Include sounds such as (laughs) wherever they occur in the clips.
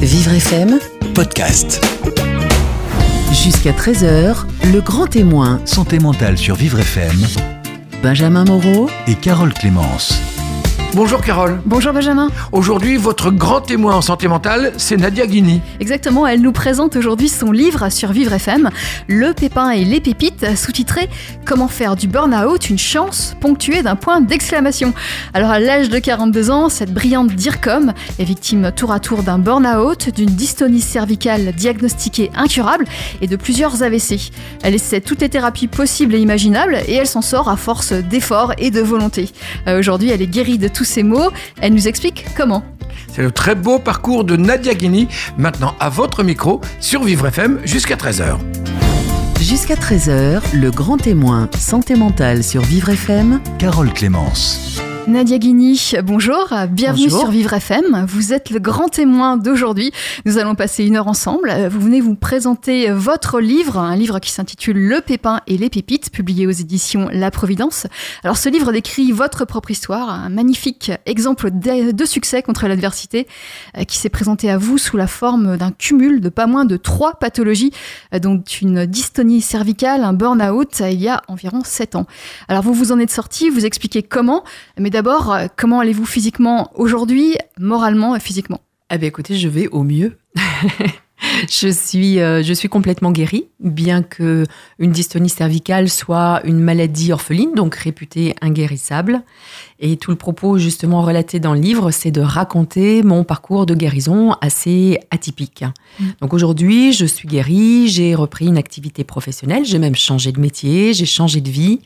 Vivre FM, podcast. jusqu'à 13h, le grand témoin, Santé mentale sur Vivre FM Benjamin Moreau, et Carole Clémence. Bonjour Carole. Bonjour Benjamin. Aujourd'hui, votre grand témoin en santé mentale, c'est Nadia Guini. Exactement, elle nous présente aujourd'hui son livre sur Vivre FM, Le pépin et les pépites, sous-titré Comment faire du burn-out une chance, ponctué d'un point d'exclamation. Alors à l'âge de 42 ans, cette brillante DIRCOM est victime tour à tour d'un burn-out, d'une dystonie cervicale diagnostiquée incurable et de plusieurs AVC. Elle essaie toutes les thérapies possibles et imaginables et elle s'en sort à force d'efforts et de volonté. Euh, aujourd'hui, elle est guérie de tous ces maux. Elle nous explique comment. C'est le très beau parcours de Nadia Guini, maintenant à votre micro sur Vivre FM jusqu'à 13h. jusqu'à 13h, le grand témoin, santé mentale sur Vivre FM, Carole Clémence. Nadia Guini, bonjour, bienvenue Bonjour. sur Vivre FM. Vous êtes le grand témoin d'aujourd'hui. Nous allons passer une heure ensemble. Euh, Vous venez vous présenter votre livre, un livre qui s'intitule Le Pépin et les Pépites, publié aux éditions La Providence. Alors ce livre décrit votre propre histoire, un magnifique exemple de succès contre l'adversité euh, qui s'est présenté à vous sous la forme d'un cumul de pas moins de trois pathologies, euh, dont une dystonie cervicale, un burn-out, il y a environ sept ans. Alors vous vous en êtes sorti, vous expliquez comment, mais d'abord, euh, comment allez-vous physiquement aujourd'hui, moralement et physiquement? Eh bien, écoutez, je vais au mieux. (laughs) je, suis, euh, je suis complètement guérie, bien que une dystonie cervicale soit une maladie orpheline, donc réputée inguérissable. Et tout le propos, justement, relaté dans le livre, c'est de raconter mon parcours de guérison assez atypique. Donc aujourd'hui, je suis guérie, j'ai repris une activité professionnelle, j'ai même changé de métier, j'ai changé de vie.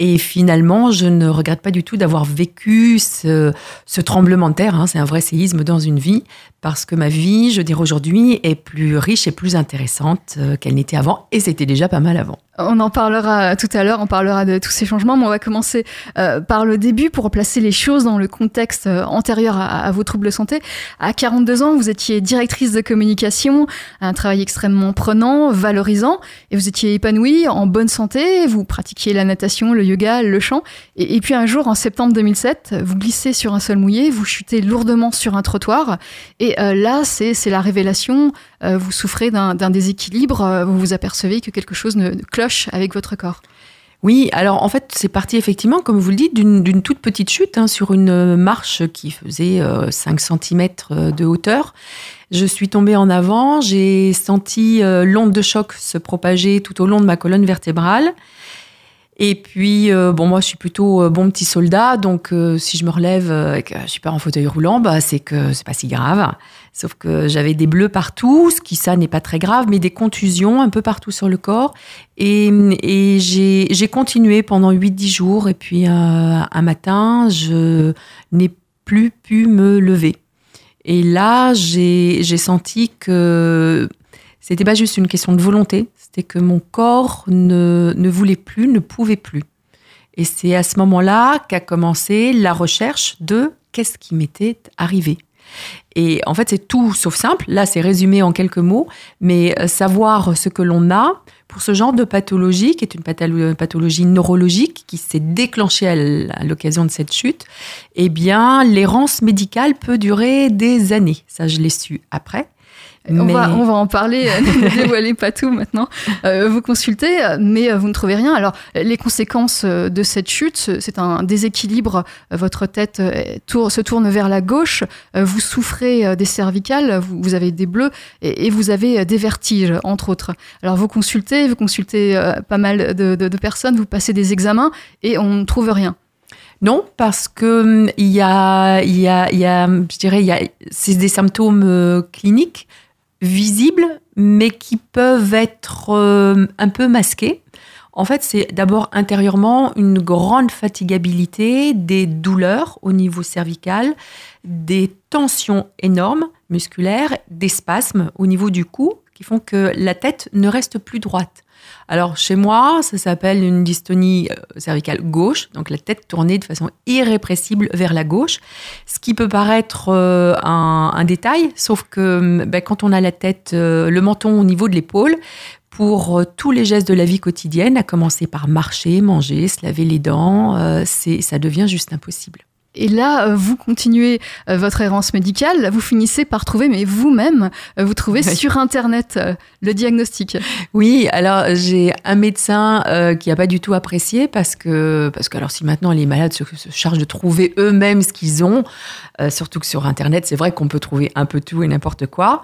Et finalement, je ne regrette pas du tout d'avoir vécu ce, tremblement de terre. hein. c'est un vrai séisme dans une vie, parce que ma vie, je dirais aujourd'hui, est plus riche et plus intéressante euh, qu'elle n'était avant. Et c'était déjà pas mal avant. On en parlera tout à l'heure, on parlera de tous ces changements, mais on va commencer euh, par le début pour placer les choses dans le contexte euh, antérieur à, à vos troubles de santé. À 42 ans, vous étiez directrice de communication, un travail extrêmement prenant, valorisant, et vous étiez épanouie, en bonne santé, vous pratiquiez la natation, le yoga, le chant, et, puis un jour, en septembre 2007, vous glissez sur un sol mouillé, vous chutez lourdement sur un trottoir, et euh, là, c'est la révélation, euh, vous souffrez d'un déséquilibre, euh, vous vous apercevez que quelque chose ne cloche avec votre corps. Oui, alors en fait, c'est parti effectivement, comme vous le dites, d'une toute petite chute hein, sur une marche qui faisait euh, 5 cm de hauteur. Je suis tombée en avant, j'ai senti l'onde de choc se propager tout au long de ma colonne vertébrale. Et puis, euh, bon, moi, je suis plutôt euh, bon petit soldat, donc euh, si je me relève et que je suis pas en fauteuil roulant, bah, c'est que c'est pas si grave. Sauf que j'avais des bleus partout, ce qui, ça, n'est pas très grave, mais des contusions un peu partout sur le corps. Et, et j'ai continué pendant 8-10 jours, et puis un matin, je n'ai plus pu me lever. Et là, j'ai senti que c'était pas juste une question de volonté, c'était que mon corps ne, ne voulait plus, ne pouvait plus. Et c'est à ce moment-là qu'a commencé la recherche de qu'est-ce qui m'était arrivé. Et en fait, c'est tout sauf simple. Là, c'est résumé en quelques mots, mais euh, savoir ce que l'on a pour ce genre de pathologie, qui est une patholo- pathologie neurologique qui s'est déclenchée à l'occasion de cette chute, eh bien, l'errance médicale peut durer des années. Ça, je l'ai su après. On, va, on va en parler, euh, ne (laughs) dévoilez pas tout maintenant. Euh, vous consultez, euh, mais euh, vous ne trouvez rien. Alors, les conséquences de cette chute, ce- c'est un déséquilibre. Votre tête tour- se tourne vers la gauche, vous souffrez des cervicales, vous, vous avez des bleus et, et vous avez des vertiges, entre autres. Alors, vous consultez, vous consultez pas mal de, de- de personnes, vous passez des examens et on ne trouve rien. Non, parce que hum, il y a, il y a, il y a, je dirais, il y a, c'est des symptômes cliniques visibles, mais qui peuvent être euh, un peu masqués. En fait, c'est d'abord intérieurement une grande fatigabilité, des douleurs au niveau cervical, des tensions énormes musculaires, des spasmes au niveau du cou qui font que la tête ne reste plus droite. Alors chez moi, ça s'appelle une dystonie euh, cervicale gauche, donc la tête tournée de façon irrépressible vers la gauche, ce qui peut paraître euh, un, détail, sauf que ben, quand on a la tête, euh, le menton au niveau de l'épaule, pour tous les gestes de la vie quotidienne, à commencer par marcher, manger, se laver les dents, ça devient juste impossible. Et là, euh, vous continuez euh, votre errance médicale, vous finissez par trouver, mais vous-même, euh, vous trouvez Oui. sur Internet le diagnostic. Oui, alors j'ai un médecin euh, qui a pas du tout apprécié parce que parce que alors si maintenant les malades se, se chargent de trouver eux-mêmes ce qu'ils ont, euh, surtout que sur internet c'est vrai qu'on peut trouver un peu tout et n'importe quoi.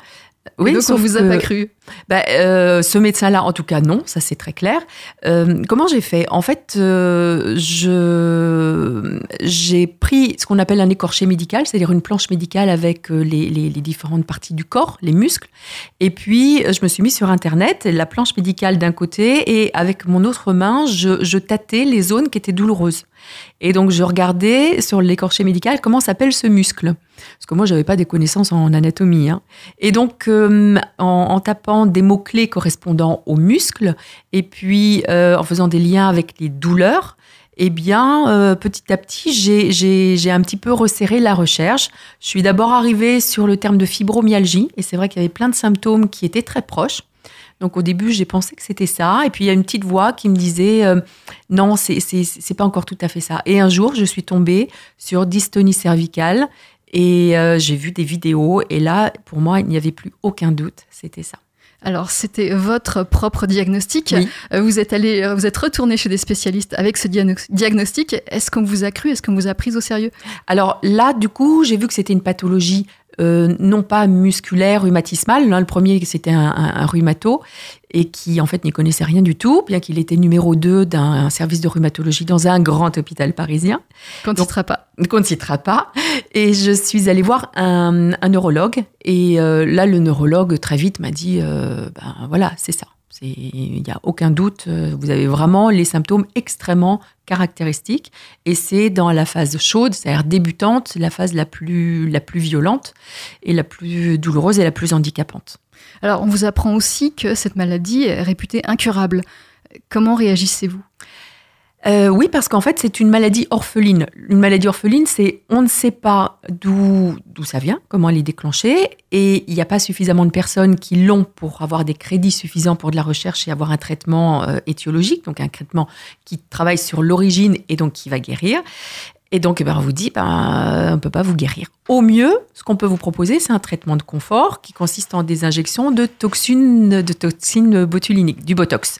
Oui, donc on vous a que- pas cru. Bah, euh, ce médecin-là, en tout cas, non, ça c'est très clair. Euh, comment j'ai fait? En fait, euh, je j'ai pris ce qu'on appelle un écorché médical, c'est-à-dire une planche médicale avec les, les- les différentes parties du corps, les muscles. Et puis, je me suis mis sur Internet, la planche médicale d'un côté, et avec mon autre main, je, je tâtais les zones qui étaient douloureuses. Et donc, je regardais sur l'écorché médical comment s'appelle ce muscle. Parce que moi, j'avais pas des connaissances en anatomie. hein. Et donc, euh, en, tapant des mots-clés correspondant aux muscles, et puis euh, en faisant des liens avec les douleurs, eh bien, euh, petit à petit, j'ai- un petit peu resserré la recherche. Je suis d'abord arrivée sur le terme de fibromyalgie, et c'est vrai qu'il y avait plein de symptômes qui étaient très proches. Donc au début, j'ai pensé que c'était ça, et puis il y a une petite voix qui me disait euh, non, c'est pas encore tout à fait ça. Et un jour, je suis tombée sur dystonie cervicale, et euh, j'ai vu des vidéos, et là, pour moi, il n'y avait plus aucun doute, c'était ça. Alors, c'était votre propre diagnostic. Oui. Euh, Vous êtes allé, vous êtes retourné chez des spécialistes avec ce diagno- diagnostic. Est-ce qu'on vous a cru? Est-ce qu'on vous a pris au sérieux? Alors là, du coup, j'ai vu que c'était une pathologie euh, non pas musculaire, rhumatismale. Là, le premier, c'était un, un- un rhumato et qui, en fait, n'y connaissait rien du tout, bien qu'il était numéro 2 d'un service de rhumatologie dans un grand hôpital parisien. Qu'on ne citera pas. qu'on ne citera pas. Et je suis allée voir un, un neurologue. Et euh, là, le neurologue, très vite, m'a dit, euh, ben voilà, c'est ça. Il n'y a aucun doute. euh, Vous avez vraiment les symptômes extrêmement caractéristiques. Et c'est dans la phase chaude, c'est-à-dire débutante, la phase la plus, la plus violente et la plus douloureuse et la plus handicapante. Alors, on vous apprend aussi que cette maladie est réputée incurable. Comment réagissez-vous? Euh, oui, parce qu'en fait, c'est une maladie orpheline. Une maladie orpheline, c'est on ne sait pas d'où ça vient, comment elle est déclenchée, et il n'y a pas suffisamment de personnes qui l'ont pour avoir des crédits suffisants pour de la recherche et avoir un traitement euh, étiologique, donc un traitement qui travaille sur l'origine et donc qui va guérir. Et donc, eh ben, on vous dit, ben, on ne peut pas vous guérir. Au mieux, ce qu'on peut vous proposer, c'est un traitement de confort qui consiste en des injections de toxines, de toxines botuliniques, du Botox.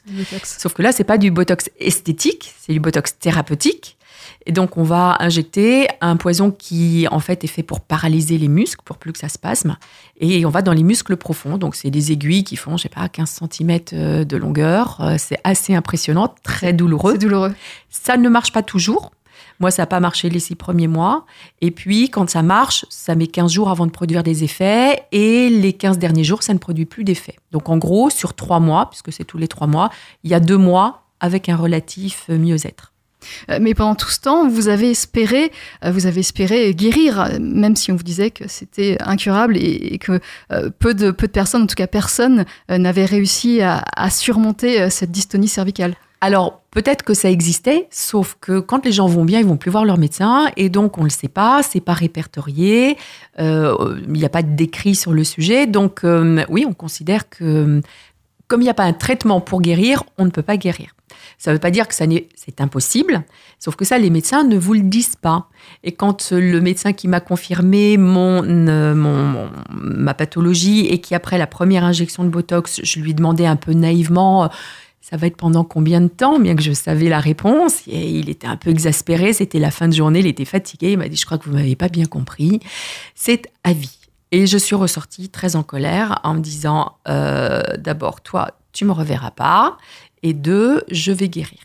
Sauf que là, c'est pas du botox esthétique, c'est du botox thérapeutique. Et donc, on va injecter un poison qui, en fait, est fait pour paralyser les muscles, pour plus que ça spasme. Et on va dans les muscles profonds. Donc, c'est des aiguilles qui font, je sais pas, 15 cm de longueur. Euh, C'est assez impressionnant, très douloureux. C'est douloureux. Ça ne marche pas toujours. Moi, ça n'a pas marché les six premiers mois. Et puis, quand ça marche, ça met 15 jours avant de produire des effets. Et les 15 derniers jours, ça ne produit plus d'effets. Donc, en gros, sur trois mois, puisque c'est tous les trois mois, il y a deux mois avec un relatif euh, mieux-être. Euh, Mais pendant tout ce temps, vous avez espéré, euh, vous avez espéré guérir, même si on vous disait que c'était incurable et, que peu de peu de personnes, en tout cas personne, n'avait réussi à, à surmonter cette dystonie cervicale. Alors, peut-être que ça existait, sauf que quand les gens vont bien, ils vont plus voir leur médecin, et donc on ne le sait pas, c'est pas répertorié, euh, il n'y a pas de décrit sur le sujet. Donc, euh, oui, on considère que comme il n'y a pas un traitement pour guérir, on ne peut pas guérir. Ça ne veut pas dire que ça c'est impossible, sauf que ça, les médecins ne vous le disent pas. Et quand le médecin qui m'a confirmé mon, euh, mon- ma pathologie et qui, après la première injection de Botox, je lui demandais un peu naïvement, ça va être pendant combien de temps, bien que je savais la réponse. Et il était un peu exaspéré, c'était la fin de journée, il était fatigué, il m'a dit, je crois que vous m'avez pas bien compris, c'est à vie. Et je suis ressortie très en colère en me disant, euh, d'abord, toi, tu me reverras pas, et deux, je vais guérir.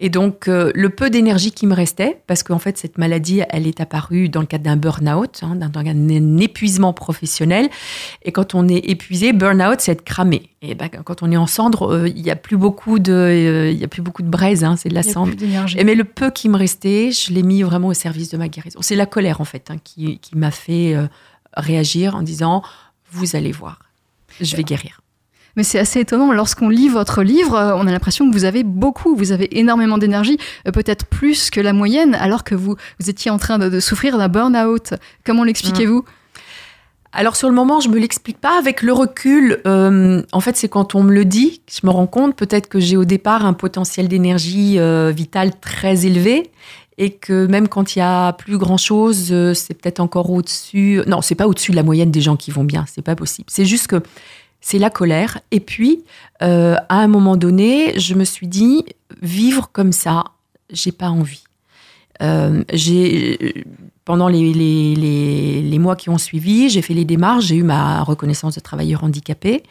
Et donc, euh, le peu d'énergie qui me restait, parce qu'en fait, cette maladie, elle est apparue dans le cadre d'un burn-out, hein, d'un, épuisement professionnel. Et quand on est épuisé, burn-out, c'est être cramé. Et ben, quand on est en cendre, euh, il n'y a plus beaucoup de, euh, il y a plus beaucoup de braise, hein, c'est de la cendre. mais le peu qui me restait, je l'ai mis vraiment au service de ma guérison. C'est la colère, en fait, hein, qui, qui m'a fait euh, réagir en disant, vous allez voir, je vais guérir. Mais c'est assez étonnant, lorsqu'on lit votre livre, on a l'impression que vous avez beaucoup, vous avez énormément d'énergie, euh, peut-être plus que la moyenne, alors que vous, vous étiez en train de, souffrir d'un burn-out. Comment l'expliquez-vous Alors sur le moment, je me l'explique pas. Avec le recul, euh, en fait, c'est quand on me le dit je me rends compte peut-être que j'ai au départ un potentiel d'énergie euh, vitale très élevé et que même quand il y a plus grand chose, c'est peut-être encore au-dessus. Non, c'est pas au-dessus de la moyenne des gens qui vont bien, c'est pas possible. C'est juste que c'est la colère. Et puis, euh, à un moment donné, je me suis dit, vivre comme ça, j'ai pas envie. Euh, j'ai pendant les, mois qui ont suivi, j'ai fait les démarches, j'ai eu ma reconnaissance de travailleur handicapé,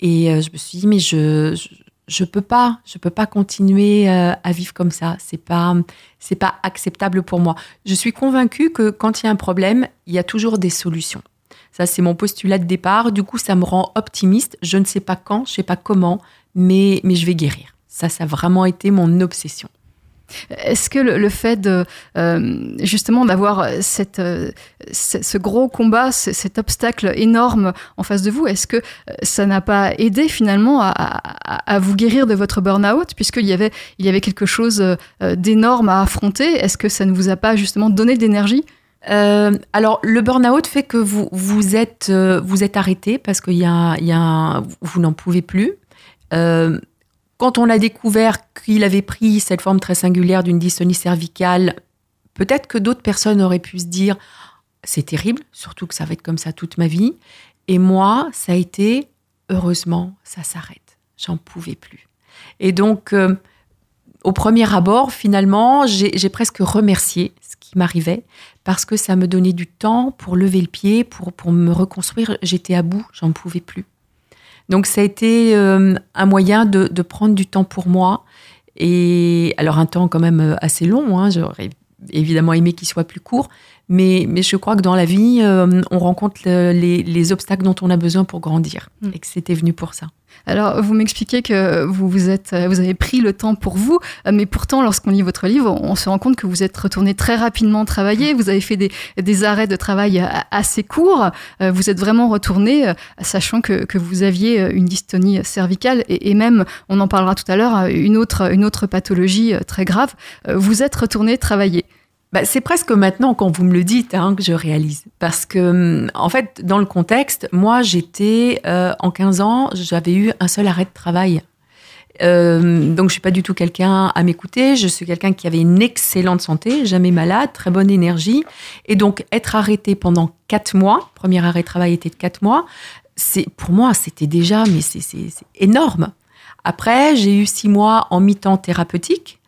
et euh, je me suis dit mais je, je je peux pas, je peux pas continuer à vivre comme ça. C'est pas, c'est pas acceptable pour moi. Je suis convaincue que quand il y a un problème, il y a toujours des solutions. Ça, c'est mon postulat de départ. Du coup, ça me rend optimiste. Je ne sais pas quand, je sais pas comment, mais, mais je vais guérir. Ça, ça a vraiment été mon obsession. Est-ce que le, fait de euh, justement d'avoir cette, euh, ce gros combat, cet obstacle énorme en face de vous, est-ce que euh, ça n'a pas aidé finalement à, à, vous guérir de votre burn-out puisqu'il y avait, il y avait quelque chose d'énorme à affronter? Est-ce que ça ne vous a pas justement donné d'énergie alors, le burn-out fait que vous, vous, êtes, vous êtes arrêté parce qu'il y a, y a vous n'en pouvez plus. Quand on a découvert qu'il avait pris cette forme très singulière d'une dystonie cervicale, peut-être que d'autres personnes auraient pu se dire c'est terrible, surtout que ça va être comme ça toute ma vie. Et moi, ça a été heureusement, ça s'arrête. J'en pouvais plus. Et donc, euh, au premier abord, finalement, j'ai presque remercié qui m'arrivait parce que ça me donnait du temps pour lever le pied, pour, pour me reconstruire. J'étais à bout, j'en pouvais plus. Donc ça a été euh, un moyen de, prendre du temps pour moi. Et alors un temps quand même euh, assez long, hein, j'aurais évidemment aimé qu'il soit plus court, mais, mais je crois que dans la vie, euh, on rencontre les, les, obstacles dont on a besoin pour grandir, mm. et que c'était venu pour ça. Alors, vous m'expliquez que vous, vous, êtes, vous avez pris le temps pour vous, mais pourtant, lorsqu'on lit votre livre, on se rend compte que vous êtes retourné très rapidement travailler. Vous avez fait des, arrêts de travail assez courts. Vous êtes vraiment retourné, sachant que, que vous aviez une dystonie cervicale et, et, même, on en parlera tout à l'heure, une autre, une autre pathologie très grave. Vous êtes retourné travailler. Bah, c'est presque maintenant, quand vous me le dites, hein, que je réalise. Parce que, hum, en fait, dans le contexte, moi, j'étais, euh, en 15 ans, j'avais eu un seul arrêt de travail. Euh, donc, je suis pas du tout quelqu'un à m'écouter. Je suis quelqu'un qui avait une excellente santé, jamais malade, très bonne énergie. Et donc, être arrêté pendant 4 mois, premier arrêt de travail était de 4 mois, c'est, pour moi, c'était déjà, mais c'est énorme. Après, j'ai eu 6 mois en mi-temps thérapeutique.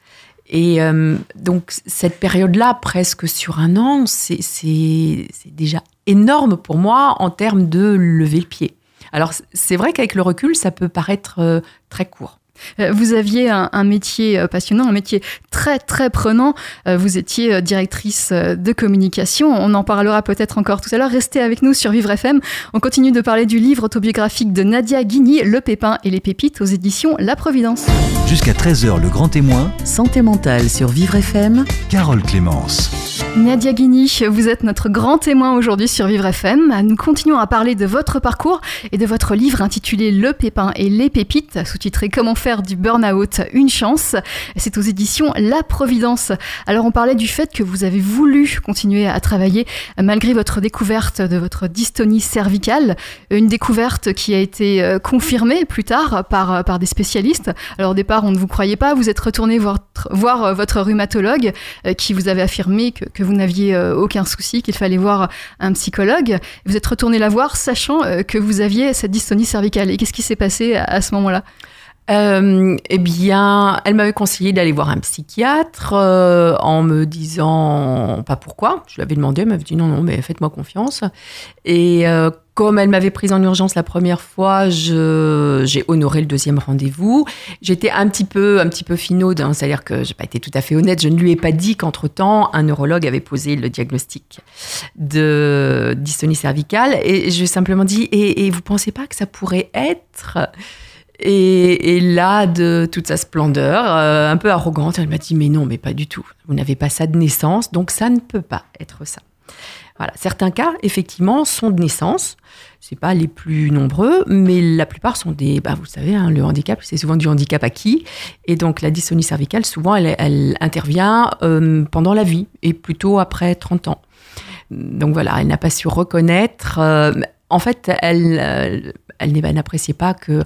Et euh, donc cette période-là, presque sur un an, c'est déjà énorme pour moi en termes de lever le pied. Alors c'est vrai qu'avec le recul, ça peut paraître euh, très court. Euh, vous aviez un, métier euh, passionnant, un métier très très prenant. Euh, vous étiez directrice de communication. On en parlera peut-être encore tout à l'heure. Restez avec nous sur Vivre FM. On continue de parler du livre autobiographique de Nadia Guigny, Le Pépin et les Pépites aux éditions La Providence. Jusqu'à 13h, le grand témoin. Santé mentale sur Vivre FM. Carole Clémence. Nadia Guigny, vous êtes notre grand témoin aujourd'hui sur Vivre FM. Nous continuons à parler de votre parcours et de votre livre intitulé Le Pépin et les Pépites, sous-titré Comment faire du burn-out une chance. C'est aux éditions La Providence. Alors on parlait du fait que vous avez voulu continuer à travailler malgré votre découverte de votre dystonie cervicale, une découverte qui a été euh, confirmée plus tard par, par des spécialistes. Alors au départ, on ne vous croyait pas, vous êtes retourné voir, voir votre rhumatologue euh, qui vous avait affirmé que, que vous n'aviez euh, aucun souci, qu'il fallait voir un psychologue. Vous êtes retourné la voir sachant euh, que vous aviez cette dystonie cervicale. Et qu'est-ce qui s'est passé à ce moment-là? Euh, eh bien, elle m'avait conseillé d'aller voir un psychiatre en me disant pas pourquoi. Je lui avais demandé, elle m'avait dit non, non, mais faites-moi confiance. Et comme elle m'avait prise en urgence la première fois, j'ai honoré le deuxième rendez-vous. J'étais un petit peu, un petit peu finaude, hein, c'est-à-dire que j'ai pas été tout à fait honnête. Je ne lui ai pas dit qu'entre temps, un neurologue avait posé le diagnostic de dystonie cervicale, et je lui ai simplement dit et, et vous pensez pas que ça pourrait être et, là, de toute sa splendeur, euh, un peu arrogante, elle m'a dit mais non, mais pas du tout. Vous n'avez pas ça de naissance, donc ça ne peut pas être ça. Voilà. Certains cas, effectivement, sont de naissance. C'est pas les plus nombreux, mais la plupart sont des. Bah, vous savez, hein, le handicap, c'est souvent du handicap acquis. Et donc, la dystonie cervicale, souvent, elle, intervient euh, pendant la vie et plutôt après 30 ans. Donc voilà, elle n'a pas su reconnaître. Euh, en fait, elle, euh, elle n'appréciait pas que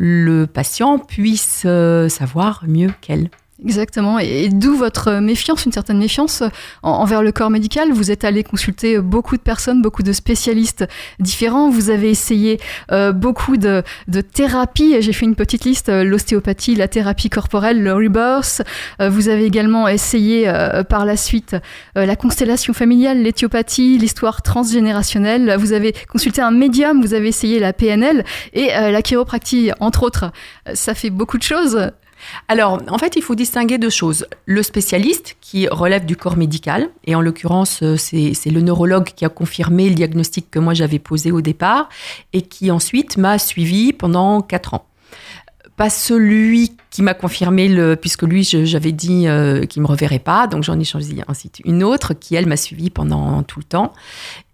le patient puisse savoir mieux qu'elle. Exactement, et, d'où votre méfiance, une certaine méfiance envers le corps médical. Vous êtes allé consulter beaucoup de personnes, beaucoup de spécialistes différents. Vous avez essayé euh, beaucoup de, de thérapies. J'ai fait une petite liste euh, l'ostéopathie, la thérapie corporelle, le rebirth. Euh, vous avez également essayé par la suite la constellation familiale, l'éthiopathie, l'histoire transgénérationnelle. Vous avez consulté un médium. Vous avez essayé la PNL et la chiropractie, entre autres. Ça fait beaucoup de choses. Alors, en fait, il faut distinguer deux choses. Le spécialiste, qui relève du corps médical, et en l'occurrence, euh, c'est le neurologue qui a confirmé le diagnostic que moi j'avais posé au départ, et qui ensuite m'a suivi pendant quatre ans. Pas celui qui m'a confirmé, le, puisque lui, j'avais dit euh, qu'il ne me reverrait pas, donc j'en ai choisi ensuite une autre qui, elle, m'a suivi pendant tout le temps.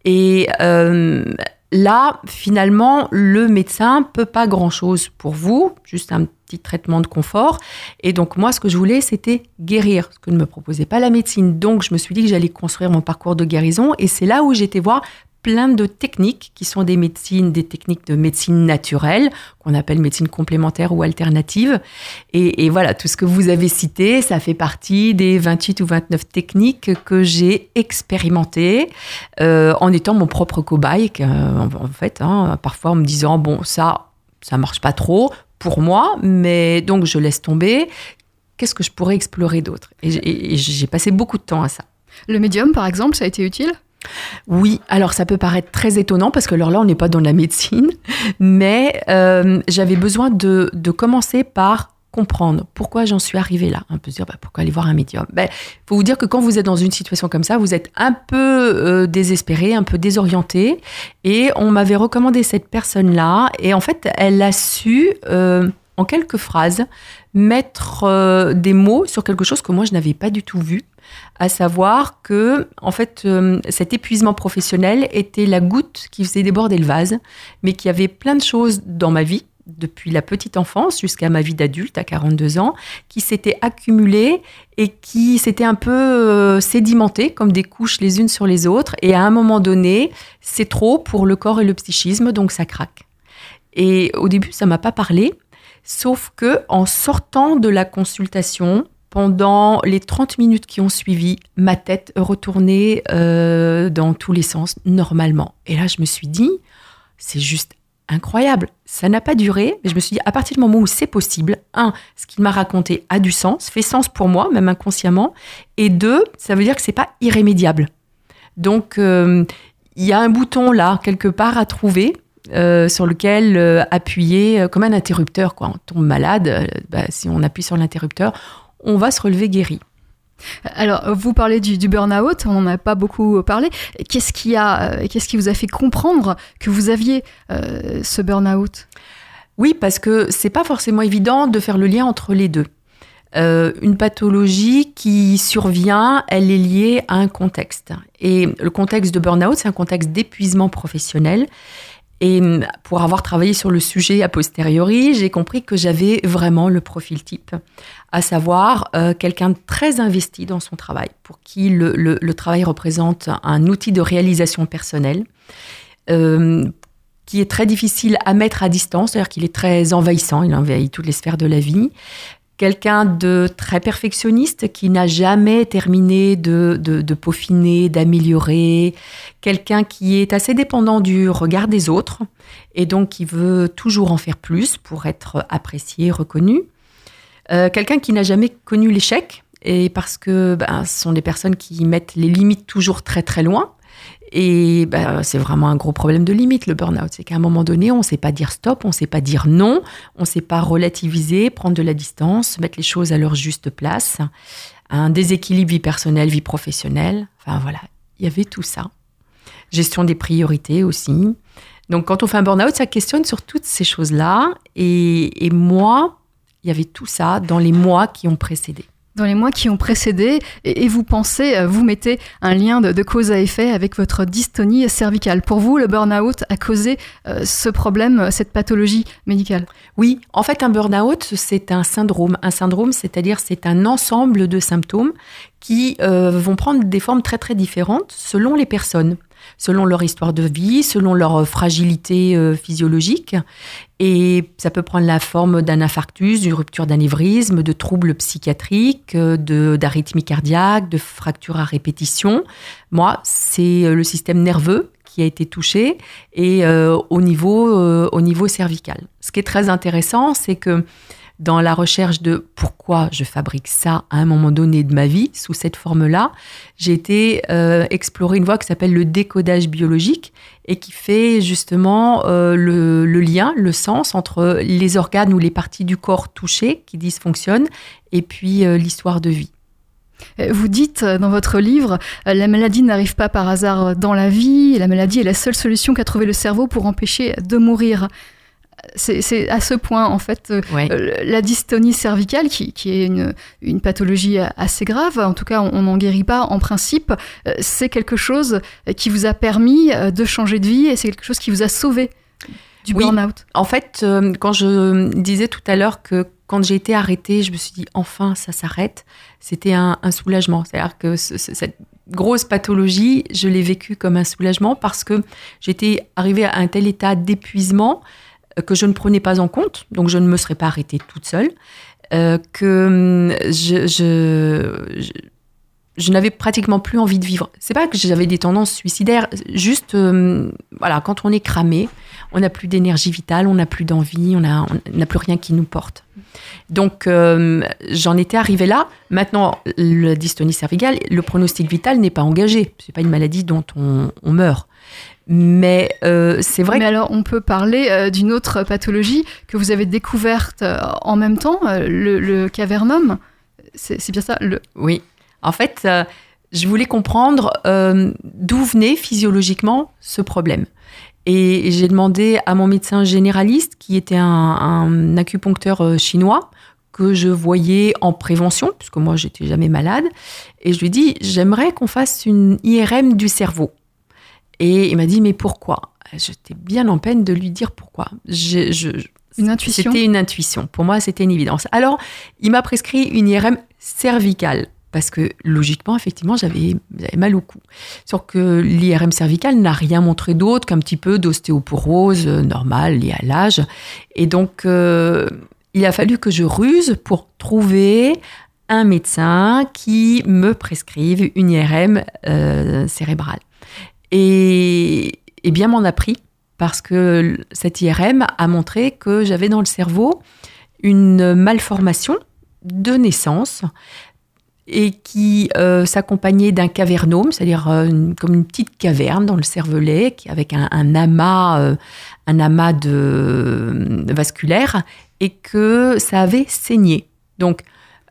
Et euh, là, finalement, le médecin peut pas grand-chose pour vous, juste un traitement de confort. Et donc moi, ce que je voulais, c'était guérir, ce que ne me proposait pas la médecine. Donc je me suis dit que j'allais construire mon parcours de guérison. Et c'est là où j'étais voir plein de techniques qui sont des médecines, des techniques de médecine naturelle, qu'on appelle médecine complémentaire ou alternative. Et, voilà, tout ce que vous avez cité, ça fait partie des 28 ou 29 techniques que j'ai expérimentées euh, en étant mon propre cobaye, en, fait, hein, parfois en me disant, bon, ça, ça marche pas trop pour moi, mais donc je laisse tomber. Qu'est-ce que je pourrais explorer d'autre? Et j'ai passé beaucoup de temps à ça. Le médium, par exemple, ça a été utile? Oui, alors ça peut paraître très étonnant parce que alors là, on n'est pas dans la médecine, (laughs) mais euh, j'avais besoin de, commencer par comprendre pourquoi j'en suis arrivée là. On peut se dire, bah, pourquoi aller voir un médium? Il ben, faut vous dire que quand vous êtes dans une situation comme ça, vous êtes un peu euh, désespéré, un peu désorienté. Et on m'avait recommandé cette personne-là. Et en fait, elle a su, euh, en quelques phrases, mettre des mots sur quelque chose que moi, je n'avais pas du tout vu à savoir que en fait euh, cet épuisement professionnel était la goutte qui faisait déborder le vase, mais qu'il y avait plein de choses dans ma vie depuis la petite enfance jusqu'à ma vie d'adulte à 42 ans, qui s'étaient accumulées et qui s'étaient un peu euh, sédimentées comme des couches les unes sur les autres. Et à un moment donné, c'est trop pour le corps et le psychisme, donc ça craque. Et au début, ça m'a pas parlé, sauf que en sortant de la consultation, pendant les 30 minutes qui ont suivi, ma tête retournait euh, dans tous les sens normalement. Et là, je me suis dit, c'est juste incroyable. Ça n'a pas duré, mais je me suis dit, à partir du moment où c'est possible, un, ce qu'il m'a raconté a du sens, fait sens pour moi, même inconsciemment, et deux, ça veut dire que c'est pas irrémédiable. Donc, euh, il y a un bouton là, quelque part, à trouver. Euh, sur lequel appuyer comme un interrupteur. Quoi. On tombe malade, bah, si on appuie sur l'interrupteur, on va se relever guéri. Alors, vous parlez du, burn-out, on n'en a pas beaucoup parlé. Qu'est-ce qui, a, euh, qu'est-ce qui vous a fait comprendre que vous aviez euh, ce burn-out? Oui, parce que c'est pas forcément évident de faire le lien entre les deux. Euh, une pathologie qui survient, elle est liée à un contexte. Et le contexte de burn-out, c'est un contexte d'épuisement professionnel et hum, pour avoir travaillé sur le sujet a posteriori, j'ai compris que j'avais vraiment le profil type, à savoir euh, quelqu'un de très investi dans son travail, pour qui le, travail représente un outil de réalisation personnelle, euh, qui est très difficile à mettre à distance, c'est-à-dire qu'il est très envahissant, il envahit toutes les sphères de la vie, quelqu'un de très perfectionniste qui n'a jamais terminé de, peaufiner, d'améliorer, quelqu'un qui est assez dépendant du regard des autres et donc qui veut toujours en faire plus pour être apprécié, reconnu, euh, quelqu'un qui n'a jamais connu l'échec et parce que ben, ce sont des personnes qui mettent les limites toujours très très loin et ben, c'est vraiment un gros problème de limite, le burn-out. C'est qu'à un moment donné, on ne sait pas dire stop, on ne sait pas dire non, on ne sait pas relativiser, prendre de la distance, mettre les choses à leur juste place. Un déséquilibre vie personnelle, vie professionnelle. Enfin voilà, il y avait tout ça. Gestion des priorités aussi. Donc quand on fait un burn-out, ça questionne sur toutes ces choses-là. et moi, il y avait tout ça dans les mois qui ont précédé dans les mois qui ont précédé et, vous pensez, euh, vous mettez un lien de, cause à effet avec votre dystonie cervicale. Pour vous, le burn-out a causé euh, ce problème, euh, cette pathologie médicale? Oui, en fait, un burn-out, c'est un syndrome. Un syndrome, c'est-à-dire c'est un ensemble de symptômes qui vont prendre des formes très très différentes selon les personnes. Selon leur histoire de vie, selon leur fragilité euh, physiologique. Et ça peut prendre la forme d'un infarctus, d'une rupture d'anévrisme, de troubles psychiatriques, euh, d'arythmie cardiaque, de fractures à répétition. Moi, c'est euh, le système nerveux qui a été touché et au niveau au niveau cervical. Ce qui est très intéressant, c'est que dans la recherche de pourquoi je fabrique ça à un moment donné de ma vie sous cette forme-là, j'ai été euh, explorer une voie qui s'appelle le décodage biologique et qui fait justement euh, le, lien, le sens entre les organes ou les parties du corps touchées qui dysfonctionnent et puis euh, l'histoire de vie. Vous dites dans votre livre, la maladie n'arrive pas par hasard dans la vie, la maladie est la seule solution qu'a trouvé le cerveau pour empêcher de mourir c'est à ce point, en fait, euh, euh, la dystonie cervicale, qui, est une, pathologie assez grave, en tout cas, on n'en guérit pas en principe, euh, c'est quelque chose qui vous a permis de changer de vie et c'est quelque chose qui vous a sauvé du burn-out. En fait, quand je disais tout à l'heure que quand j'ai été arrêtée, je me suis dit enfin ça s'arrête, c'était un, soulagement. C'est-à-dire que cette grosse pathologie, je l'ai vécue comme un soulagement parce que j'étais arrivée à un tel état d'épuisement que je ne prenais pas en compte, donc je ne me serais pas arrêtée toute seule, euh, que hum, je, n'avais pratiquement plus envie de vivre. C'est pas que j'avais des tendances suicidaires, juste, hum, voilà, quand on est cramé, on n'a plus d'énergie vitale, on n'a plus d'envie, on n'a plus rien qui nous porte. Donc, hum, j'en étais arrivée là. Maintenant, la dystonie cervicale, le pronostic vital n'est pas engagé. C'est pas une maladie dont on, on meurt. Mais euh, c'est vrai. Mais alors, on peut parler euh, d'une autre pathologie que vous avez découverte euh, en même temps, le, cavernum. C'est bien ça le... Oui. En fait, je voulais comprendre d'où venait physiologiquement ce problème. Et j'ai demandé à mon médecin généraliste, qui était un, un acupuncteur chinois, que je voyais en prévention, puisque moi, j'étais jamais malade. Et je lui ai dit, j'aimerais qu'on fasse une IRM du cerveau. Et il m'a dit, mais pourquoi? J'étais bien en peine de lui dire pourquoi. une intuition? C'était une intuition. Pour moi, c'était une évidence. Alors, il m'a prescrit une IRM cervicale. Parce que logiquement, effectivement, j'avais mal au cou. Sauf que l'IRM cervicale n'a rien montré d'autre qu'un petit peu d'ostéoporose euh, normale liée à l'âge. Et donc, euh, il a fallu que je ruse pour trouver un médecin qui me prescrive une IRM euh, cérébrale. Et, bien m'en a pris parce que cette IRM a montré que j'avais dans le cerveau une malformation de naissance et qui euh, s'accompagnait d'un cavernome, c'est-à-dire euh, comme une petite caverne dans le cervelet, avec un, amas, euh, un amas de vasculaire, et que ça avait saigné. Donc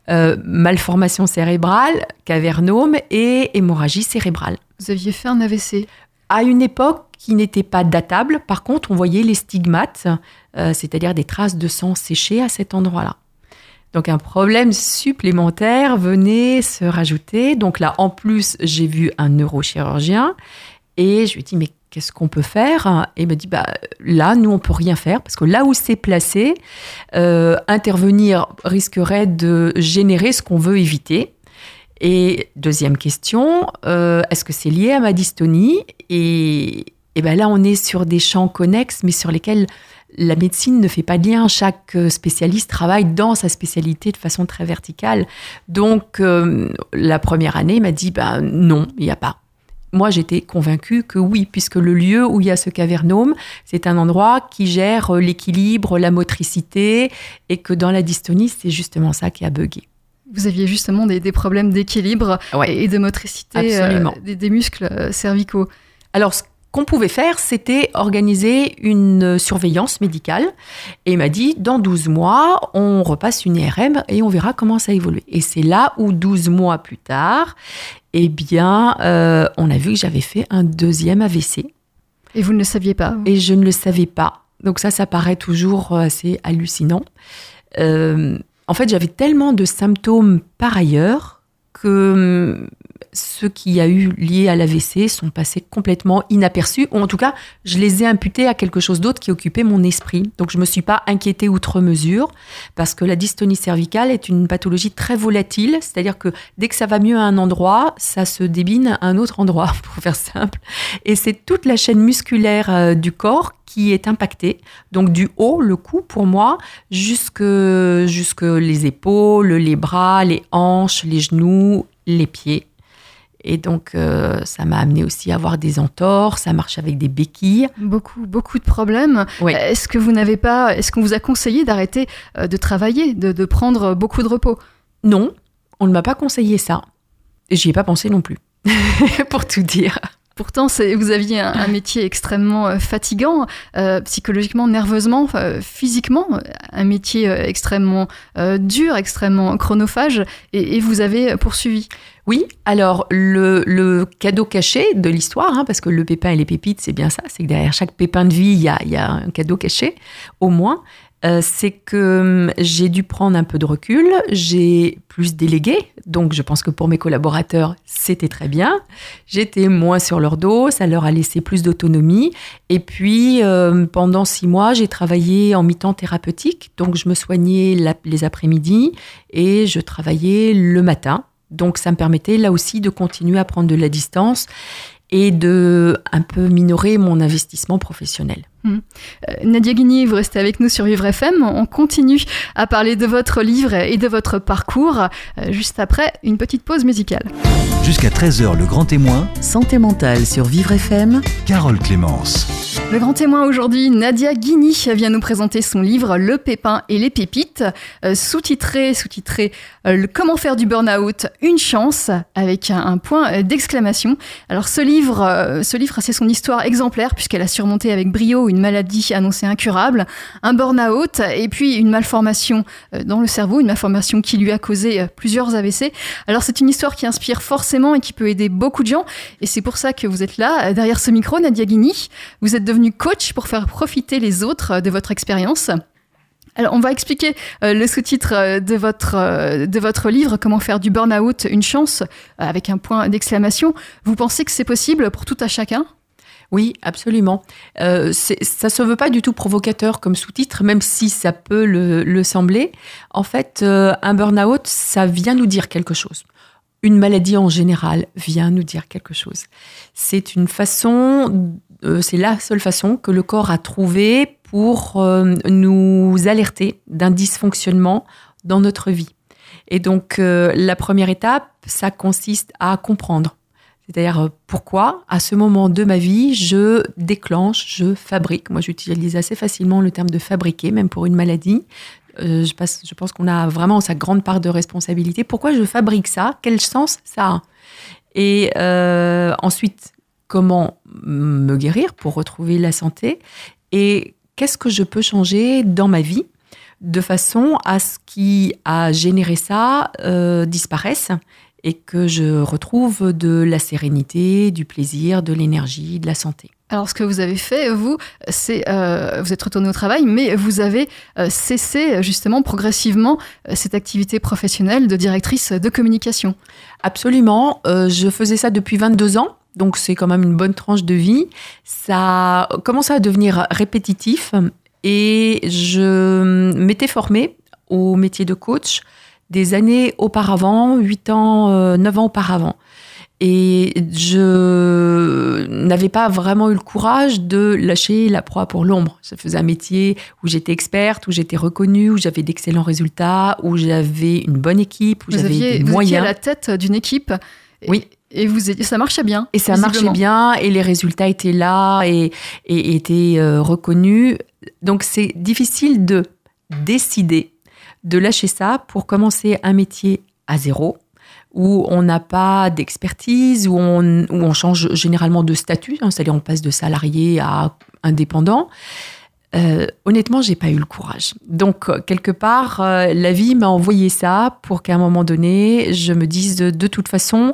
malformation cérébrale, cavernome et hémorragie cérébrale. Vous aviez fait un AVC À une époque qui n'était pas datable, par contre, on voyait les stigmates, euh, c'est-à-dire des traces de sang séché à cet endroit-là. Donc un problème supplémentaire venait se rajouter. Donc là, en plus, j'ai vu un neurochirurgien et je lui ai dit, mais qu'est-ce qu'on peut faire Et il m'a dit, bah, là, nous, on peut rien faire parce que là où c'est placé, euh, intervenir risquerait de générer ce qu'on veut éviter. Et deuxième question, euh, est-ce que c'est lié à ma dystonie et, et ben là, on est sur des champs connexes, mais sur lesquels la médecine ne fait pas de lien. Chaque spécialiste travaille dans sa spécialité de façon très verticale. Donc, euh, la première année, il m'a dit, ben non, il n'y a pas. Moi, j'étais convaincue que oui, puisque le lieu où il y a ce cavernome, c'est un endroit qui gère l'équilibre, la motricité, et que dans la dystonie, c'est justement ça qui a bugué. Vous aviez justement des, problèmes d'équilibre et de motricité euh, des, muscles euh, cervicaux. Alors, ce qu'on pouvait faire, c'était organiser une surveillance médicale. Et il m'a dit, dans 12 mois, on repasse une IRM et on verra comment ça évolue. Et c'est là où 12 mois plus tard, eh bien, euh, on a vu que j'avais fait un deuxième AVC. Et vous ne le saviez pas Et je ne le savais pas. Donc ça, ça paraît toujours assez hallucinant. Euh, en fait, j'avais tellement de symptômes par ailleurs que hum, ceux qui y a eu liés à l'AVC sont passés complètement inaperçus, ou en tout cas, je les ai imputés à quelque chose d'autre qui occupait mon esprit. Donc, je me suis pas inquiétée outre mesure, parce que la dystonie cervicale est une pathologie très volatile, c'est-à-dire que dès que ça va mieux à un endroit, ça se débine à un autre endroit, (laughs) pour faire simple. Et c'est toute la chaîne musculaire euh, du corps qui est impactée. Donc du haut, le cou pour moi, jusque, jusque les épaules, les bras, les hanches, les genoux, les pieds. Et donc, euh, ça m'a amené aussi à avoir des entorses, ça marche avec des béquilles. Beaucoup, beaucoup de problèmes. Oui. Est-ce que vous n'avez pas, est-ce qu'on vous a conseillé d'arrêter euh, de travailler, de, de prendre beaucoup de repos? Non, on ne m'a pas conseillé ça. Et j'y ai pas pensé non plus, (laughs) pour tout dire. Pourtant, vous aviez un, un métier extrêmement euh, fatigant, euh, psychologiquement, nerveusement, euh, physiquement, euh, un métier euh, extrêmement euh, dur, extrêmement chronophage, et, et vous avez poursuivi. Oui, alors le, le cadeau caché de l'histoire, hein, parce que le pépin et les pépites, c'est bien ça, c'est que derrière chaque pépin de vie, il y a, y a un cadeau caché, au moins, euh, c'est que hum, j'ai dû prendre un peu de recul, j'ai plus délégué, donc je pense que pour mes collaborateurs, c'était très bien. J'étais moins sur leur dos, ça leur a laissé plus d'autonomie. Et puis, euh, pendant six mois, j'ai travaillé en mi-temps thérapeutique, donc je me soignais les après-midi et je travaillais le matin. Donc ça me permettait là aussi de continuer à prendre de la distance et de un peu minorer mon investissement professionnel. Euh, Nadia Guigny, vous restez avec nous sur Vivre FM. On continue à parler de votre livre et de votre parcours, euh, juste après une petite pause musicale. Jusqu'à 13h, le grand témoin, Santé mentale sur Vivre FM. Carole Clémence. Le grand témoin aujourd'hui, Nadia Guigny, vient nous présenter son livre Le pépin et les pépites, euh, sous-titré, sous-titré le Comment faire du burn-out une chance, avec un, un point d'exclamation. Alors ce livre, ce livre, c'est son histoire exemplaire puisqu'elle a surmonté avec brio une maladie annoncée incurable, un burn-out et puis une malformation euh, dans le cerveau, une malformation qui lui a causé euh, plusieurs AVC. Alors c'est une histoire qui inspire forcément et qui peut aider beaucoup de gens et c'est pour ça que vous êtes là, euh, derrière ce micro, Nadia Guigny. Vous êtes devenu coach pour faire profiter les autres de votre expérience. Alors, on va expliquer le sous-titre de votre, de votre livre, Comment faire du burn-out une chance, avec un point d'exclamation. Vous pensez que c'est possible pour tout à chacun? Oui, absolument. Euh, ça se veut pas du tout provocateur comme sous-titre, même si ça peut le, le sembler. En fait, euh, un burn-out, ça vient nous dire quelque chose. Une maladie en général vient nous dire quelque chose. C'est une façon, euh, c'est la seule façon que le corps a trouvé pour nous alerter d'un dysfonctionnement dans notre vie. Et donc, la première étape, ça consiste à comprendre. C'est-à-dire euh, pourquoi, à ce moment de ma vie, je déclenche, je fabrique. Moi, j'utilise assez facilement le terme de fabriquer, même pour une maladie. Euh, je, pense qu'on a vraiment sa grande part de responsabilité. Pourquoi je fabrique ça? Quel sens ça a? Et euh, ensuite, comment me guérir pour retrouver la santé? Et qu'est-ce que je peux changer dans ma vie de façon à ce qui a généré ça disparaisse? Et que je retrouve de la sérénité, du plaisir, de l'énergie, de la santé. Alors, ce que vous avez fait, vous, c'est euh, vous êtes retourné au travail, mais vous avez euh, cessé justement progressivement euh, cette activité professionnelle de directrice de communication. Absolument, euh, je faisais ça depuis 22 ans, donc c'est quand même une bonne tranche de vie. Ça commençait à devenir répétitif et je m'étais formée au métier de coach des années auparavant, 8 ans, euh, 9 ans auparavant. Et je n'avais pas vraiment eu le courage de lâcher la proie pour l'ombre. Je faisais un métier où j'étais experte, où j'étais reconnue, où j'avais d'excellents résultats, où j'avais une bonne équipe, où j'avais des vous étiez moyens. à la tête d'une équipe. Et, Oui. Et vous, étiez- ça marchait bien. Et ça marchait bien, et les résultats étaient là et, et étaient euh, reconnus. Donc c'est difficile de décider de lâcher ça pour commencer un métier à zéro, où on n'a pas d'expertise, où on, où on change généralement de statut, hein, c'est-à-dire on passe de salarié à indépendant. Euh, honnêtement, j'ai pas eu le courage. Donc, euh, quelque part, euh, la vie m'a envoyé ça pour qu'à un moment donné, je me dise de, de toute façon,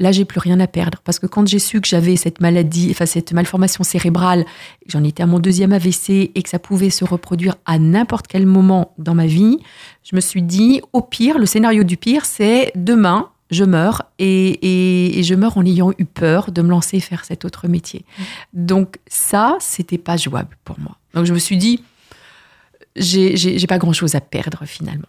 là, j'ai plus rien à perdre. Parce que quand j'ai su que j'avais cette maladie, enfin cette malformation cérébrale, que j'en étais à mon deuxième AVC et que ça pouvait se reproduire à n'importe quel moment dans ma vie, je me suis dit, au pire, le scénario du pire, c'est demain, je meurs et, et, je meurs en ayant eu peur de me lancer faire cet autre métier. Donc ça, c'était pas jouable pour moi. Donc je me suis dit, j'ai pas grand chose à perdre finalement.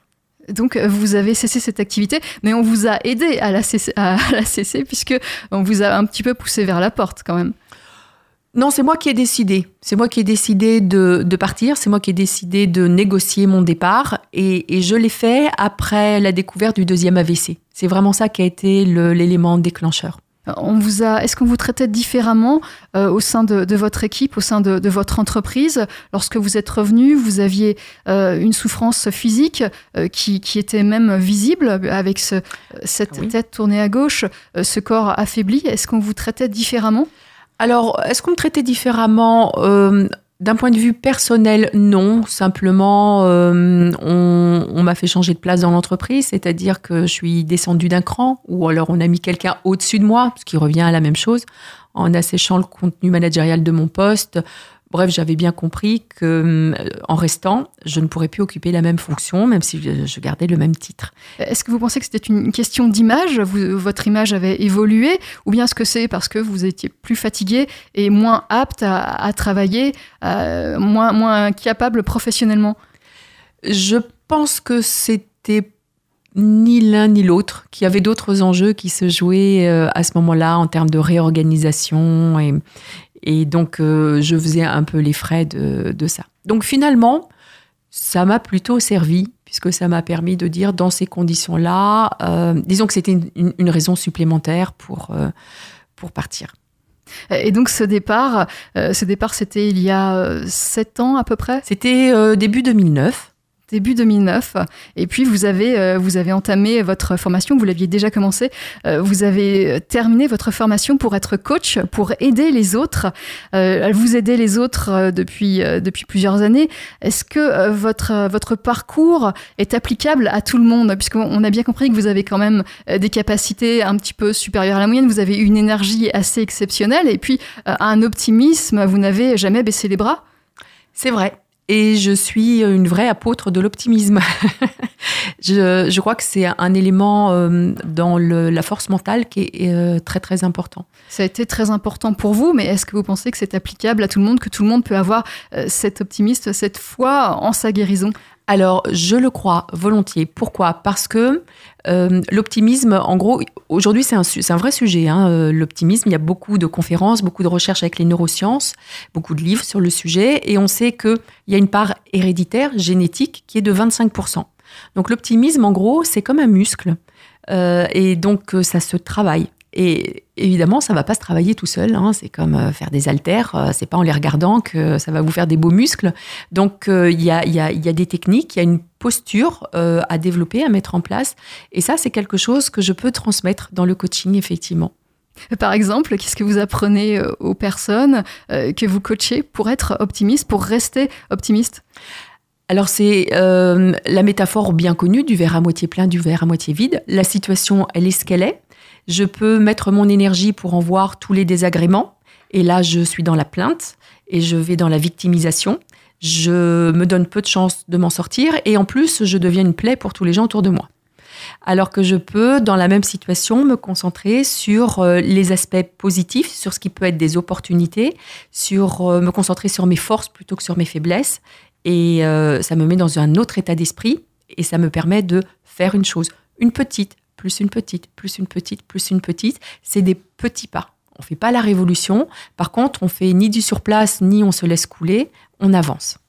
Donc vous avez cessé cette activité, mais on vous a aidé à la cesser, (laughs) à la cesser puisque on vous a un petit peu poussé vers la porte quand même. Non, c'est moi qui ai décidé. C'est moi qui ai décidé de, partir. C'est moi qui ai décidé de négocier mon départ. Et, je l'ai fait après la découverte du deuxième AVC. C'est vraiment ça qui a été l'élément déclencheur. On vous a, est-ce qu'on vous traitait différemment euh, au sein de, votre équipe, au sein de, votre entreprise? Lorsque vous êtes revenu, vous aviez euh, une souffrance physique euh, qui, était même visible avec cette tête tournée à gauche, ce corps affaibli. Est-ce qu'on vous traitait différemment? Alors, est-ce qu'on me traitait différemment? Euh, D'un point de vue personnel, non. Simplement, euh, on, m'a fait changer de place dans l'entreprise, c'est-à-dire que je suis descendue d'un cran, ou alors on a mis quelqu'un au-dessus de moi, ce qui revient à la même chose, en asséchant le contenu managérial de mon poste. Bref, j'avais bien compris que euh, en restant, je ne pourrais plus occuper la même fonction, même si je gardais le même titre. Est-ce que vous pensez que c'était une question d'image? Votre image avait évolué? Ou bien est-ce que c'est parce que vous étiez plus fatigué et moins apte à, travailler, euh, moins, moins capable professionnellement? Je pense que c'était ni l'un ni l'autre, qu'il y avait d'autres enjeux qui se jouaient euh, à ce moment-là en termes de réorganisation et, et donc, euh, je faisais un peu les frais de, ça. Donc, finalement, ça m'a plutôt servi, puisque ça m'a permis de dire, dans ces conditions-là, euh, disons que c'était une, raison supplémentaire pour, euh, pour partir. Et donc ce départ, ce départ c'était il y a sept ans à peu près? C'était début 2009 début 2009. Et puis vous avez, euh, vous avez entamé votre formation, vous l'aviez déjà commencé, euh, vous avez terminé votre formation pour être coach, pour aider les autres. Euh, vous aidez les autres depuis, depuis plusieurs années. Est-ce que votre, votre parcours est applicable à tout le monde? Puisqu'on a bien compris que vous avez quand même des capacités un petit peu supérieures à la moyenne, vous avez une énergie assez exceptionnelle et puis un optimisme, vous n'avez jamais baissé les bras? C'est vrai. Et je suis une vraie apôtre de l'optimisme. (laughs) je, crois que c'est un élément euh, dans la force mentale qui est euh, très très important. Ça a été très important pour vous, mais est-ce que vous pensez que c'est applicable à tout le monde, que tout le monde peut avoir euh, cet optimiste, cette foi en sa guérison? Alors, je le crois volontiers. Pourquoi? Parce que euh, l'optimisme, en gros, aujourd'hui, c'est un, vrai sujet. Hein, euh, l'optimisme, il y a beaucoup de conférences, beaucoup de recherches avec les neurosciences, beaucoup de livres sur le sujet, et on sait qu'il y a une part héréditaire, génétique, qui est de 25%. Donc, l'optimisme, en gros, c'est comme un muscle. Euh, et donc, ça se travaille. Et évidemment, ça va pas se travailler tout seul. Hein. C'est comme euh, faire des haltères. Euh, c'est pas en les regardant que ça va vous faire des beaux muscles. Donc, euh, il y, a, y, a, y, a, des techniques, il y a une posture à développer, à mettre en place. Et ça, c'est quelque chose que je peux transmettre dans le coaching, effectivement. Par exemple, qu'est-ce que vous apprenez aux personnes que vous coachez pour être optimiste, pour rester optimiste? Alors c'est la métaphore bien connue du verre à moitié plein, du verre à moitié vide. La situation, elle est ce qu'elle est. Je peux mettre mon énergie pour en voir tous les désagréments. Et là, je suis dans la plainte et je vais dans la victimisation. Je me donne peu de chance de m'en sortir et en plus, je deviens une plaie pour tous les gens autour de moi. Alors que je peux, dans la même situation, me concentrer sur euh, les aspects positifs, sur ce qui peut être des opportunités, sur euh, me concentrer sur mes forces plutôt que sur mes faiblesses. Et euh, ça me met dans un autre état d'esprit et ça me permet de faire une chose, une petite, plus une petite, plus une petite, plus une petite. C'est des petits pas. On ne fait pas la révolution. Par contre, on fait ni du surplace, ni on se laisse couler. On avance.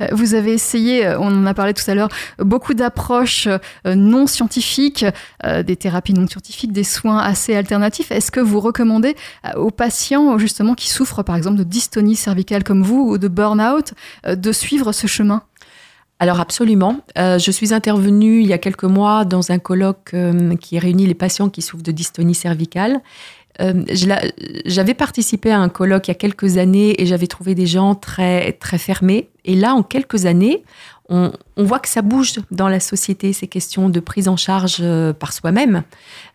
Euh, vous avez essayé, euh, on en a parlé tout à l'heure, beaucoup d'approches euh, non scientifiques, des thérapies non scientifiques, des soins assez alternatifs. Est-ce que vous recommandez aux patients justement qui souffrent par exemple de dystonie cervicale comme vous ou de burn-out de suivre ce chemin? Alors absolument. Euh, je suis intervenue il y a quelques mois dans un colloque euh, qui réunit les patients qui souffrent de dystonie cervicale. Euh, j'avais participé à un colloque il y a quelques années et j'avais trouvé des gens très très fermés. Et là, en quelques années, on, voit que ça bouge dans la société, ces questions de prise en charge euh, par soi-même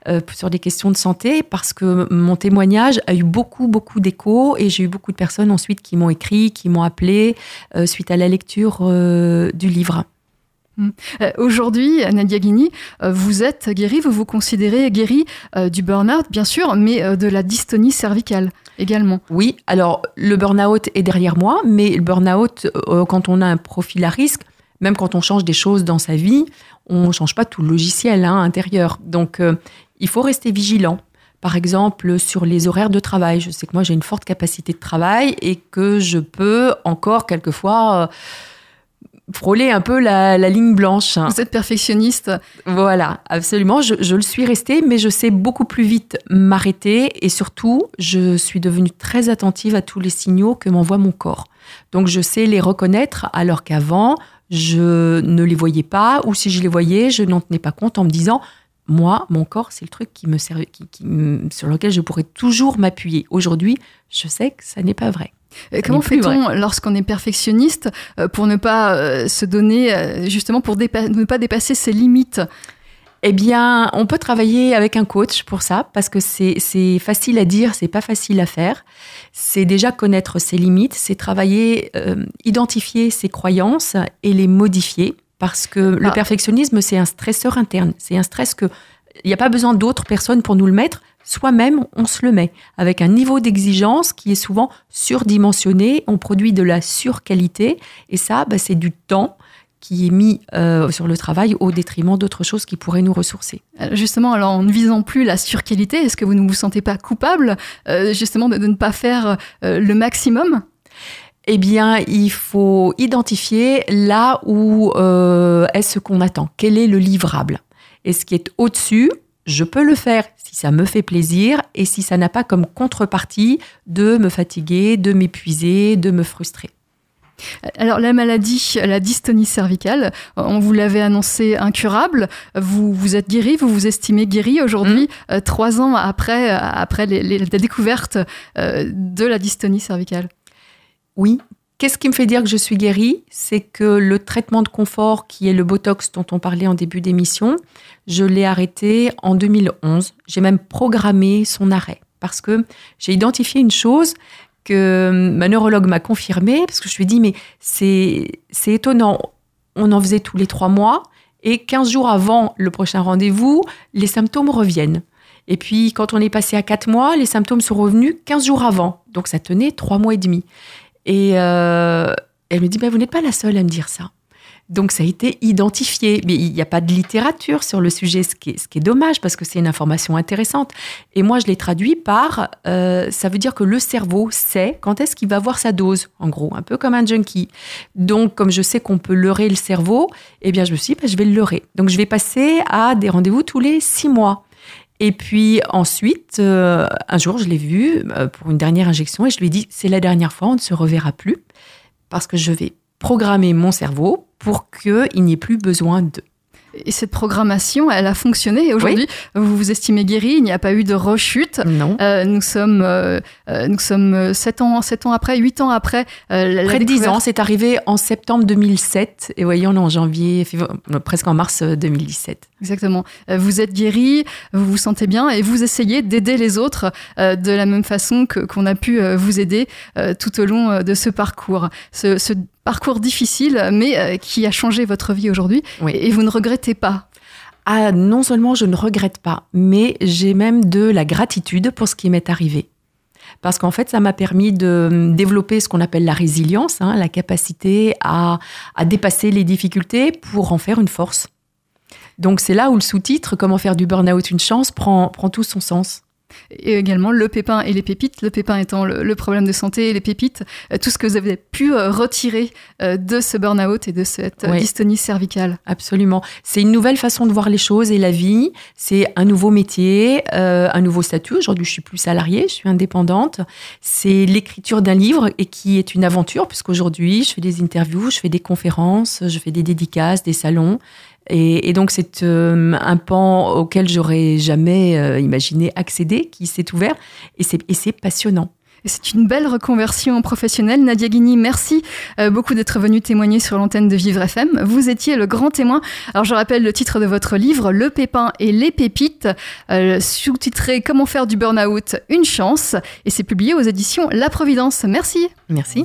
euh, sur des questions de santé, parce que mon témoignage a eu beaucoup, beaucoup d'écho et j'ai eu beaucoup de personnes ensuite qui m'ont écrit, qui m'ont appelé euh, suite à la lecture du livre. Euh, Aujourd'hui, Nadia euh, vous êtes guérie, vous vous considérez guérie du burn-out, bien sûr, mais de la dystonie cervicale également. Oui, alors le burn-out est derrière moi, mais le burn-out, quand on a un profil à risque, même quand on change des choses dans sa vie, on ne change pas tout le logiciel hein, intérieur. Donc, euh, il faut rester vigilant. Par exemple, sur les horaires de travail. Je sais que moi, j'ai une forte capacité de travail et que je peux encore quelquefois euh, frôler un peu la, la ligne blanche. hein. Vous êtes perfectionniste. Voilà, absolument. Je, je le suis restée, mais je sais beaucoup plus vite m'arrêter et surtout, je suis devenue très attentive à tous les signaux que m'envoie mon corps. Donc, je sais les reconnaître alors qu'avant, je ne les voyais pas ou si je les voyais, je n'en tenais pas compte en me disant moi, mon corps, c'est le truc qui me servait, qui, qui sur lequel je pourrais toujours m'appuyer. Aujourd'hui, je sais que ça n'est pas vrai. Comment fait-on lorsqu'on est perfectionniste euh, pour ne pas euh, se donner, euh, justement, pour ne pas dépasser ses limites? Eh bien, on peut travailler avec un coach pour ça, parce que c'est facile à dire, c'est pas facile à faire. C'est déjà connaître ses limites, c'est travailler, euh, identifier ses croyances et les modifier, parce que le Ah. perfectionnisme, c'est un stresseur interne. C'est un stress que il n'y a pas besoin d'autres personnes pour nous le mettre. Soi-même, on se le met avec un niveau d'exigence qui est souvent surdimensionné. On produit de la surqualité et ça, bah, c'est du temps qui est mis euh, sur le travail au détriment d'autres choses qui pourraient nous ressourcer. Euh, Justement, alors en ne visant plus la surqualité, est-ce que vous ne vous sentez pas coupable, euh, justement, de, de ne pas faire euh, le maximum? Eh bien, il faut identifier là où euh, est ce qu'on attend. Quel est le livrable? Et ce qui est au-dessus, je peux le faire si ça me fait plaisir et si ça n'a pas comme contrepartie de me fatiguer, de m'épuiser, de me frustrer. Alors la maladie, la dystonie cervicale, euh, on vous l'avait annoncé incurable. Vous vous êtes guéri, vous vous estimez guéri aujourd'hui, euh, trois ans après, euh, après les- les- la découverte euh, de la dystonie cervicale. Oui. Qu'est-ce qui me fait dire que je suis guérie? C'est que le traitement de confort, qui est le Botox dont on parlait en début d'émission, je l'ai arrêté en 2011. J'ai même programmé son arrêt parce que j'ai identifié une chose que ma neurologue m'a confirmé parce que je lui ai dit mais c'est c'est étonnant. On en faisait tous les trois mois et 15 jours avant le prochain rendez-vous, les symptômes reviennent. Et puis, quand on est passé à 4 mois, les symptômes sont revenus 15 jours avant. Donc, ça tenait 3 mois et demi. Et euh, elle me dit, bah, vous n'êtes pas la seule à me dire ça. Donc ça a été identifié, mais il n'y a pas de littérature sur le sujet, ce qui est, dommage parce que c'est une information intéressante. Et moi, je l'ai traduit par, euh, ça veut dire que le cerveau sait quand est-ce qu'il va avoir sa dose, en gros, un peu comme un junkie. Donc, comme je sais qu'on peut leurrer le cerveau, eh bien, je me suis dit, bah, je vais le leurrer. Donc, je vais passer à des rendez-vous tous les six mois. Et puis ensuite, euh, un jour, je l'ai vu euh, pour une dernière injection et je lui ai dit, c'est la dernière fois, on ne se reverra plus parce que je vais programmer mon cerveau pour qu'il n'y ait plus besoin de. Et cette programmation, elle a fonctionné. Et aujourd'hui, vous vous estimez guéri. Il n'y a pas eu de rechute. Non. Euh, nous sommes, euh, euh, nous sommes sept ans, sept ans après, huit ans après. euh, Près de 10 ans, c'est arrivé en septembre 2007 et voyons, on est en janvier, février, presque en mars euh, 2017. Exactement. Vous êtes guéri, vous vous sentez bien et vous essayez d'aider les autres de la même façon que qu'on a pu vous aider tout au long de ce parcours. Ce, ce parcours difficile, mais euh, qui a changé votre vie aujourd'hui. Oui. Et vous ne regrettez pas? Ah, non seulement je ne regrette pas, mais j'ai même de la gratitude pour ce qui m'est arrivé. Parce qu'en fait, ça m'a permis de hum, développer ce qu'on appelle la résilience, hein, la capacité à, à dépasser les difficultés pour en faire une force. Donc c'est là où le sous-titre Comment faire du burn-out une chance prend, prend tout son sens. Et également le pépin et les pépites. Le pépin étant le, le problème de santé et les pépites, euh, tout ce que vous avez pu euh, retirer euh, de ce burn-out et de cette Oui. dystonie cervicale. Absolument. C'est une nouvelle façon de voir les choses et la vie. C'est un nouveau métier, un nouveau statut. Aujourd'hui, je suis plus salariée, je suis indépendante. C'est l'écriture d'un livre et qui est une aventure puisqu'aujourd'hui, je fais des interviews, je fais des conférences, je fais des dédicaces, des salons. Et, et donc, c'est euh, un pan auquel j'aurais jamais euh, imaginé accéder, qui s'est ouvert. Et c'est passionnant. C'est une belle reconversion professionnelle. Nadia Guigny, merci euh, beaucoup d'être venue témoigner sur l'antenne de Vivre FM. Vous étiez le grand témoin. Alors je rappelle le titre de votre livre, Le pépin et les pépites, euh, sous-titré Comment faire du burn-out une chance. Et c'est publié aux éditions La Providence. Merci. Merci.